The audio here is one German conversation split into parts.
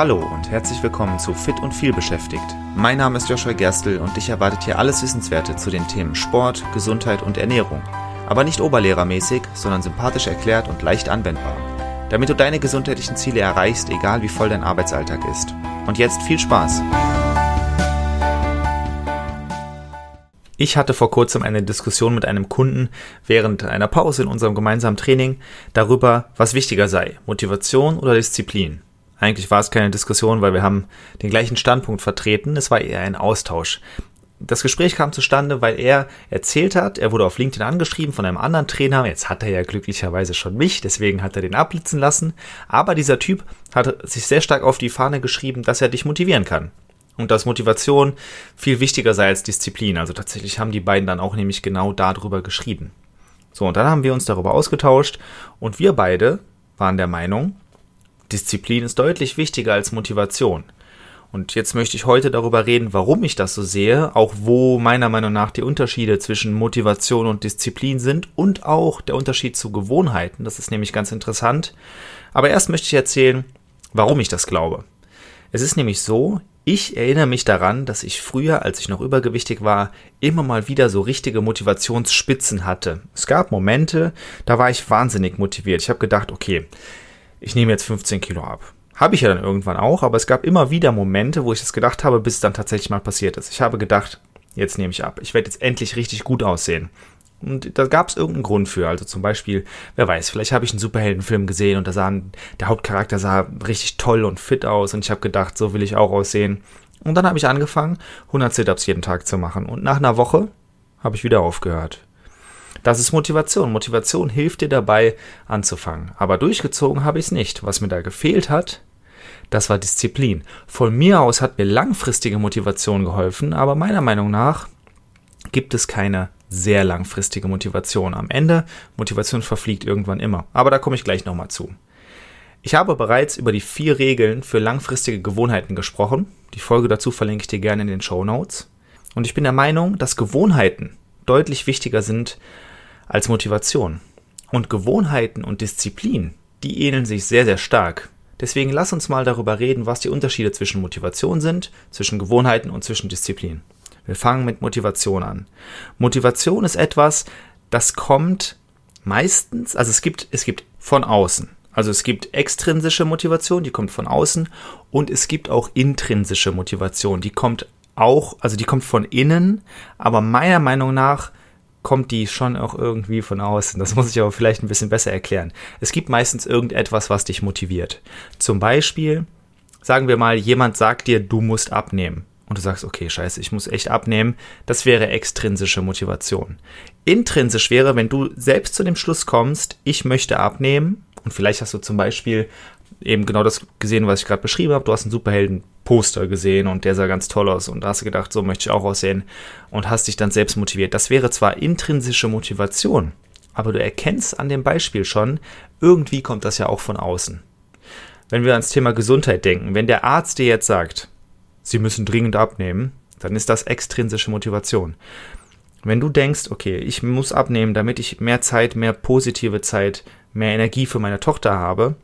Hallo und herzlich willkommen zu Fit und viel beschäftigt. Mein Name ist Joshua Gerstl und dich erwartet hier alles Wissenswerte zu den Themen Sport, Gesundheit und Ernährung. Aber nicht oberlehrermäßig, sondern sympathisch erklärt und leicht anwendbar. Damit du deine gesundheitlichen Ziele erreichst, egal wie voll dein Arbeitsalltag ist. Und jetzt viel Spaß! Ich hatte vor kurzem eine Diskussion mit einem Kunden während einer Pause in unserem gemeinsamen Training darüber, was wichtiger sei, Motivation oder Disziplin. Eigentlich war es keine Diskussion, weil wir haben den gleichen Standpunkt vertreten. Es war eher ein Austausch. Das Gespräch kam zustande, weil er erzählt hat, er wurde auf LinkedIn angeschrieben von einem anderen Trainer. Jetzt hat er ja glücklicherweise schon mich, deswegen hat er den abblitzen lassen. Aber dieser Typ hat sich sehr stark auf die Fahne geschrieben, dass er dich motivieren kann. Und dass Motivation viel wichtiger sei als Disziplin. Also tatsächlich haben die beiden dann auch nämlich genau darüber geschrieben. So, und dann haben wir uns darüber ausgetauscht und wir beide waren der Meinung, Disziplin ist deutlich wichtiger als Motivation. Und jetzt möchte ich heute darüber reden, warum ich das so sehe, auch wo meiner Meinung nach die Unterschiede zwischen Motivation und Disziplin sind und auch der Unterschied zu Gewohnheiten. Das ist nämlich ganz interessant. Aber erst möchte ich erzählen, warum ich das glaube. Es ist nämlich so, ich erinnere mich daran, dass ich früher, als ich noch übergewichtig war, immer mal wieder so richtige Motivationsspitzen hatte. Es gab Momente, da war ich wahnsinnig motiviert. Ich habe gedacht, okay, ich nehme jetzt 15 Kilo ab. Habe ich ja dann irgendwann auch, aber es gab immer wieder Momente, wo ich das gedacht habe, bis es dann tatsächlich mal passiert ist. Ich habe gedacht, jetzt nehme ich ab. Ich werde jetzt endlich richtig gut aussehen. Und da gab es irgendeinen Grund für. Also zum Beispiel, wer weiß, vielleicht habe ich einen Superheldenfilm gesehen und da sah der Hauptcharakter sah richtig toll und fit aus und ich habe gedacht, so will ich auch aussehen. Und dann habe ich angefangen, 100 Sit-ups jeden Tag zu machen. Und nach einer Woche habe ich wieder aufgehört. Das ist Motivation. Motivation hilft dir dabei anzufangen. Aber durchgezogen habe ich es nicht. Was mir da gefehlt hat, das war Disziplin. Von mir aus hat mir langfristige Motivation geholfen, aber meiner Meinung nach gibt es keine sehr langfristige Motivation. Am Ende, Motivation verfliegt irgendwann immer. Aber da komme ich gleich nochmal zu. Ich habe bereits über die vier Regeln für langfristige Gewohnheiten gesprochen. Die Folge dazu verlinke ich dir gerne in den Show Notes. Und ich bin der Meinung, dass Gewohnheiten deutlich wichtiger sind als Motivation. Und Gewohnheiten und Disziplin, die ähneln sich sehr, sehr stark. Deswegen lass uns mal darüber reden, was die Unterschiede zwischen Motivation sind, zwischen Gewohnheiten und zwischen Disziplin. Wir fangen mit Motivation an. Motivation ist etwas, das kommt meistens, also es gibt, es gibt von außen. Also es gibt extrinsische Motivation, die kommt von außen und es gibt auch intrinsische Motivation, die kommt auch, also die kommt von innen, aber meiner Meinung nach kommt die schon auch irgendwie von außen. Das muss ich aber vielleicht ein bisschen besser erklären. Es gibt meistens irgendetwas, was dich motiviert. Zum Beispiel, sagen wir mal, jemand sagt dir, du musst abnehmen. Und du sagst, okay, scheiße, ich muss echt abnehmen. Das wäre extrinsische Motivation. Intrinsisch wäre, wenn du selbst zu dem Schluss kommst, ich möchte abnehmen. Und vielleicht hast du zum Beispiel eben genau das gesehen, was ich gerade beschrieben habe. Du hast einen Superhelden-Poster gesehen und der sah ganz toll aus und da hast du gedacht, so möchte ich auch aussehen und hast dich dann selbst motiviert. Das wäre zwar intrinsische Motivation, aber du erkennst an dem Beispiel schon, irgendwie kommt das ja auch von außen. Wenn wir ans Thema Gesundheit denken, wenn der Arzt dir jetzt sagt, sie müssen dringend abnehmen, dann ist das extrinsische Motivation. Wenn du denkst, okay, ich muss abnehmen, damit ich mehr Zeit, mehr positive Zeit, mehr Energie für meine Tochter habe,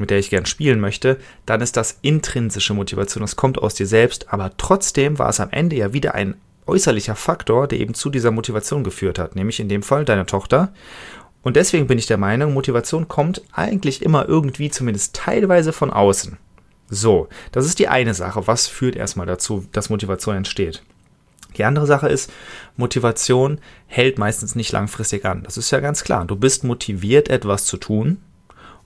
mit der ich gern spielen möchte, dann ist das intrinsische Motivation. Das kommt aus dir selbst, aber trotzdem war es am Ende ja wieder ein äußerlicher Faktor, der eben zu dieser Motivation geführt hat, nämlich in dem Fall deine Tochter. Und deswegen bin ich der Meinung, Motivation kommt eigentlich immer irgendwie zumindest teilweise von außen. So, das ist die eine Sache. Was führt erstmal dazu, dass Motivation entsteht? Die andere Sache ist, Motivation hält meistens nicht langfristig an. Das ist ja ganz klar. Du bist motiviert, etwas zu tun,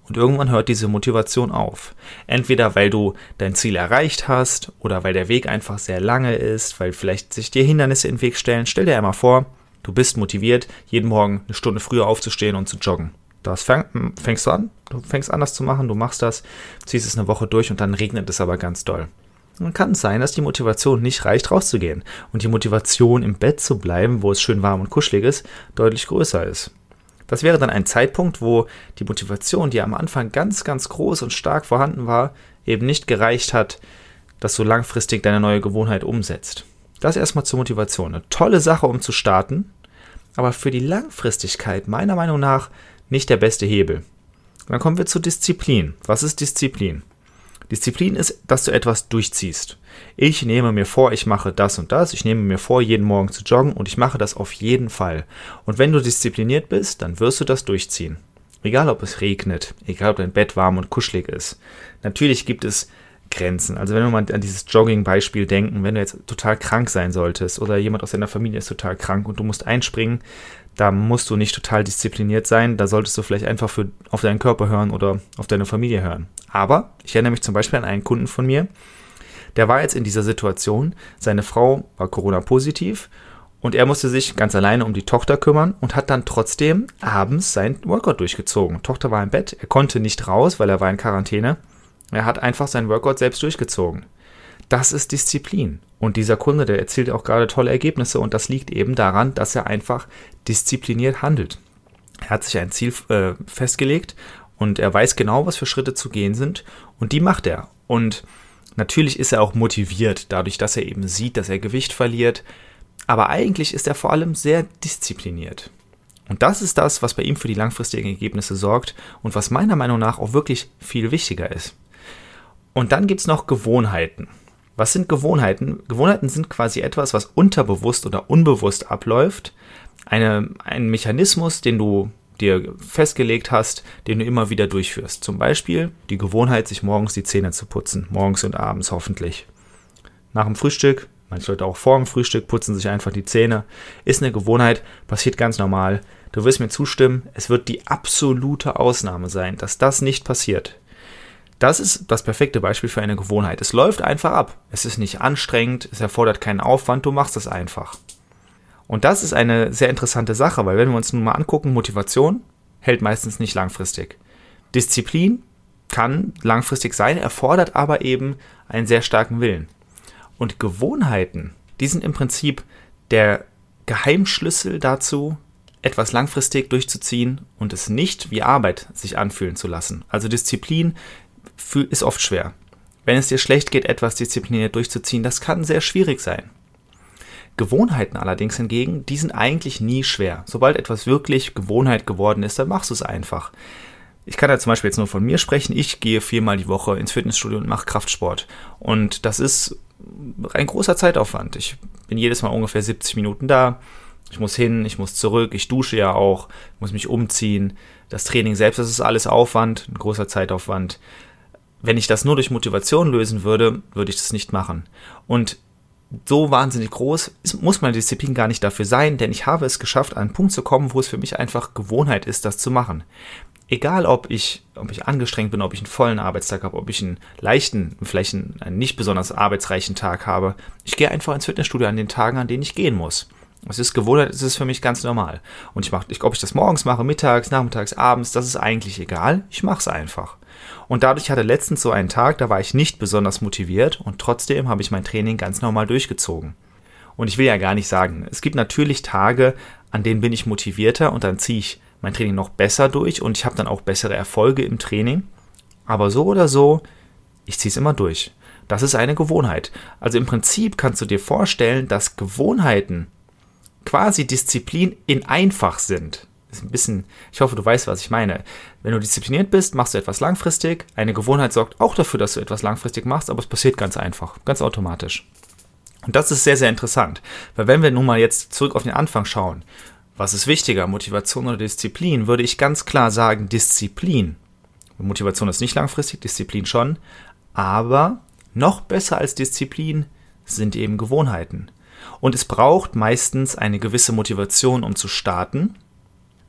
und irgendwann hört diese Motivation auf. Entweder weil du dein Ziel erreicht hast oder weil der Weg einfach sehr lange ist, weil vielleicht sich dir Hindernisse in den Weg stellen. Stell dir einmal vor, du bist motiviert, jeden Morgen eine Stunde früher aufzustehen und zu joggen. Das fäng, fängst du an, du fängst an, das zu machen, du machst das, ziehst es eine Woche durch und dann regnet es aber ganz doll. Dann kann es sein, dass die Motivation nicht reicht, rauszugehen und die Motivation im Bett zu bleiben, wo es schön warm und kuschelig ist, deutlich größer ist. Das wäre dann ein Zeitpunkt, wo die Motivation, die am Anfang ganz, ganz groß und stark vorhanden war, eben nicht gereicht hat, dass du langfristig deine neue Gewohnheit umsetzt. Das erstmal zur Motivation. Eine tolle Sache, um zu starten, aber für die Langfristigkeit meiner Meinung nach nicht der beste Hebel. Dann kommen wir zur Disziplin. Was ist Disziplin? Disziplin ist, dass du etwas durchziehst. Ich nehme mir vor, ich mache das und das, ich nehme mir vor, jeden Morgen zu joggen und ich mache das auf jeden Fall. Und wenn du diszipliniert bist, dann wirst du das durchziehen. Egal ob es regnet, egal ob dein Bett warm und kuschelig ist. Natürlich gibt es Grenzen. Also wenn wir mal an dieses Jogging-Beispiel denken, wenn du jetzt total krank sein solltest oder jemand aus deiner Familie ist total krank und du musst einspringen, da musst du nicht total diszipliniert sein, da solltest du vielleicht einfach für, auf deinen Körper hören oder auf deine Familie hören. Aber ich erinnere mich zum Beispiel an einen Kunden von mir, der war jetzt in dieser Situation, seine Frau war Corona-positiv und er musste sich ganz alleine um die Tochter kümmern und hat dann trotzdem abends sein Workout durchgezogen. Tochter war im Bett, er konnte nicht raus, weil er war in Quarantäne. Er hat einfach sein Workout selbst durchgezogen. Das ist Disziplin. Und dieser Kunde, der erzielt auch gerade tolle Ergebnisse und das liegt eben daran, dass er einfach diszipliniert handelt. Er hat sich ein Ziel äh, festgelegt und er weiß genau, was für Schritte zu gehen sind und die macht er. Und natürlich ist er auch motiviert, dadurch, dass er eben sieht, dass er Gewicht verliert, aber eigentlich ist er vor allem sehr diszipliniert. Und das ist das, was bei ihm für die langfristigen Ergebnisse sorgt und was meiner Meinung nach auch wirklich viel wichtiger ist. Und dann gibt es noch Gewohnheiten. Was sind Gewohnheiten? Gewohnheiten sind quasi etwas, was unterbewusst oder unbewusst abläuft. Eine, ein Mechanismus, den du dir festgelegt hast, den du immer wieder durchführst. Zum Beispiel die Gewohnheit, sich morgens die Zähne zu putzen. Morgens und abends hoffentlich. Nach dem Frühstück, manche Leute auch vor dem Frühstück putzen sich einfach die Zähne. Ist eine Gewohnheit, passiert ganz normal. Du wirst mir zustimmen, es wird die absolute Ausnahme sein, dass das nicht passiert. Das ist das perfekte Beispiel für eine Gewohnheit. Es läuft einfach ab. Es ist nicht anstrengend, es erfordert keinen Aufwand, du machst es einfach. Und das ist eine sehr interessante Sache, weil wenn wir uns nun mal angucken, Motivation hält meistens nicht langfristig. Disziplin kann langfristig sein, erfordert aber eben einen sehr starken Willen. Und Gewohnheiten, die sind im Prinzip der Geheimschlüssel dazu, etwas langfristig durchzuziehen und es nicht wie Arbeit sich anfühlen zu lassen. Also Disziplin ist oft schwer. Wenn es dir schlecht geht, etwas diszipliniert durchzuziehen, das kann sehr schwierig sein. Gewohnheiten allerdings hingegen, die sind eigentlich nie schwer. Sobald etwas wirklich Gewohnheit geworden ist, dann machst du es einfach. Ich kann da zum Beispiel jetzt nur von mir sprechen. Ich gehe viermal die Woche ins Fitnessstudio und mache Kraftsport. Und das ist ein großer Zeitaufwand. Ich bin jedes Mal ungefähr 70 Minuten da. Ich muss hin, ich muss zurück, ich dusche ja auch, muss mich umziehen. Das Training selbst, das ist alles Aufwand, ein großer Zeitaufwand wenn ich das nur durch Motivation lösen würde, würde ich das nicht machen. Und so wahnsinnig groß ist, muss meine Disziplin gar nicht dafür sein, denn ich habe es geschafft, an einen Punkt zu kommen, wo es für mich einfach Gewohnheit ist, das zu machen. Egal, ob ich, ob ich angestrengt bin, ob ich einen vollen Arbeitstag habe, ob ich einen leichten, vielleicht einen, einen nicht besonders arbeitsreichen Tag habe, ich gehe einfach ins Fitnessstudio an den Tagen, an denen ich gehen muss. Es ist Gewohnheit, es ist für mich ganz normal. Und ich mache, ob ich das morgens mache, mittags, nachmittags, abends, das ist eigentlich egal. Ich mache es einfach. Und dadurch hatte letztens so einen Tag, da war ich nicht besonders motiviert und trotzdem habe ich mein Training ganz normal durchgezogen. Und ich will ja gar nicht sagen, es gibt natürlich Tage, an denen bin ich motivierter und dann ziehe ich mein Training noch besser durch und ich habe dann auch bessere Erfolge im Training. Aber so oder so, ich ziehe es immer durch. Das ist eine Gewohnheit. Also im Prinzip kannst du dir vorstellen, dass Gewohnheiten quasi Disziplin in einfach sind ist ein bisschen, ich hoffe, du weißt, was ich meine. Wenn du diszipliniert bist, machst du etwas langfristig. Eine Gewohnheit sorgt auch dafür, dass du etwas langfristig machst, aber es passiert ganz einfach, ganz automatisch. Und das ist sehr, sehr interessant, weil wenn wir nun mal jetzt zurück auf den Anfang schauen, was ist wichtiger, Motivation oder Disziplin, würde ich ganz klar sagen Disziplin. Motivation ist nicht langfristig, Disziplin schon, aber noch besser als Disziplin sind eben Gewohnheiten. Und es braucht meistens eine gewisse Motivation, um zu starten,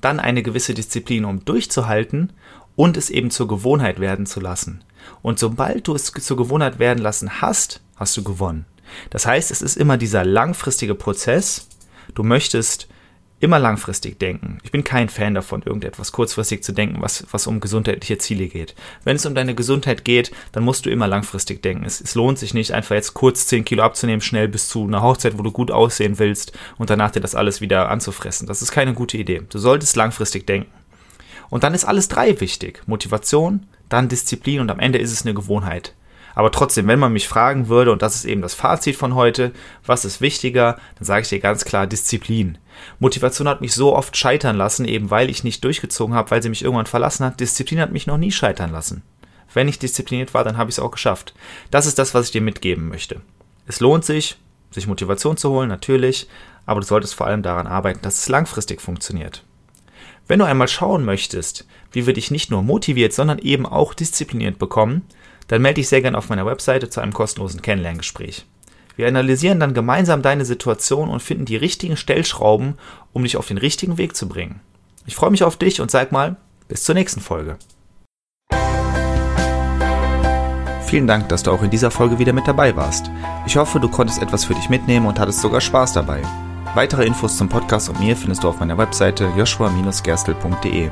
dann eine gewisse Disziplin, um durchzuhalten und es eben zur Gewohnheit werden zu lassen. Und sobald du es zur Gewohnheit werden lassen hast, hast du gewonnen. Das heißt, es ist immer dieser langfristige Prozess. Du möchtest immer langfristig denken. Ich bin kein Fan davon, irgendetwas kurzfristig zu denken, was, was um gesundheitliche Ziele geht. Wenn es um deine Gesundheit geht, dann musst du immer langfristig denken. Es, es lohnt sich nicht, einfach jetzt kurz 10 Kilo abzunehmen, schnell bis zu einer Hochzeit, wo du gut aussehen willst und danach dir das alles wieder anzufressen. Das ist keine gute Idee. Du solltest langfristig denken. Und dann ist alles drei wichtig. Motivation, dann Disziplin und am Ende ist es eine Gewohnheit. Aber trotzdem, wenn man mich fragen würde, und das ist eben das Fazit von heute, was ist wichtiger, dann sage ich dir ganz klar Disziplin. Motivation hat mich so oft scheitern lassen, eben weil ich nicht durchgezogen habe, weil sie mich irgendwann verlassen hat. Disziplin hat mich noch nie scheitern lassen. Wenn ich diszipliniert war, dann habe ich es auch geschafft. Das ist das, was ich dir mitgeben möchte. Es lohnt sich, sich Motivation zu holen, natürlich, aber du solltest vor allem daran arbeiten, dass es langfristig funktioniert. Wenn du einmal schauen möchtest, wie wir dich nicht nur motiviert, sondern eben auch diszipliniert bekommen, dann melde dich sehr gerne auf meiner Webseite zu einem kostenlosen Kennenlerngespräch. Wir analysieren dann gemeinsam deine Situation und finden die richtigen Stellschrauben, um dich auf den richtigen Weg zu bringen. Ich freue mich auf dich und sag mal, bis zur nächsten Folge. Vielen Dank, dass du auch in dieser Folge wieder mit dabei warst. Ich hoffe, du konntest etwas für dich mitnehmen und hattest sogar Spaß dabei. Weitere Infos zum Podcast und mir findest du auf meiner Webseite joshua-gerstel.de.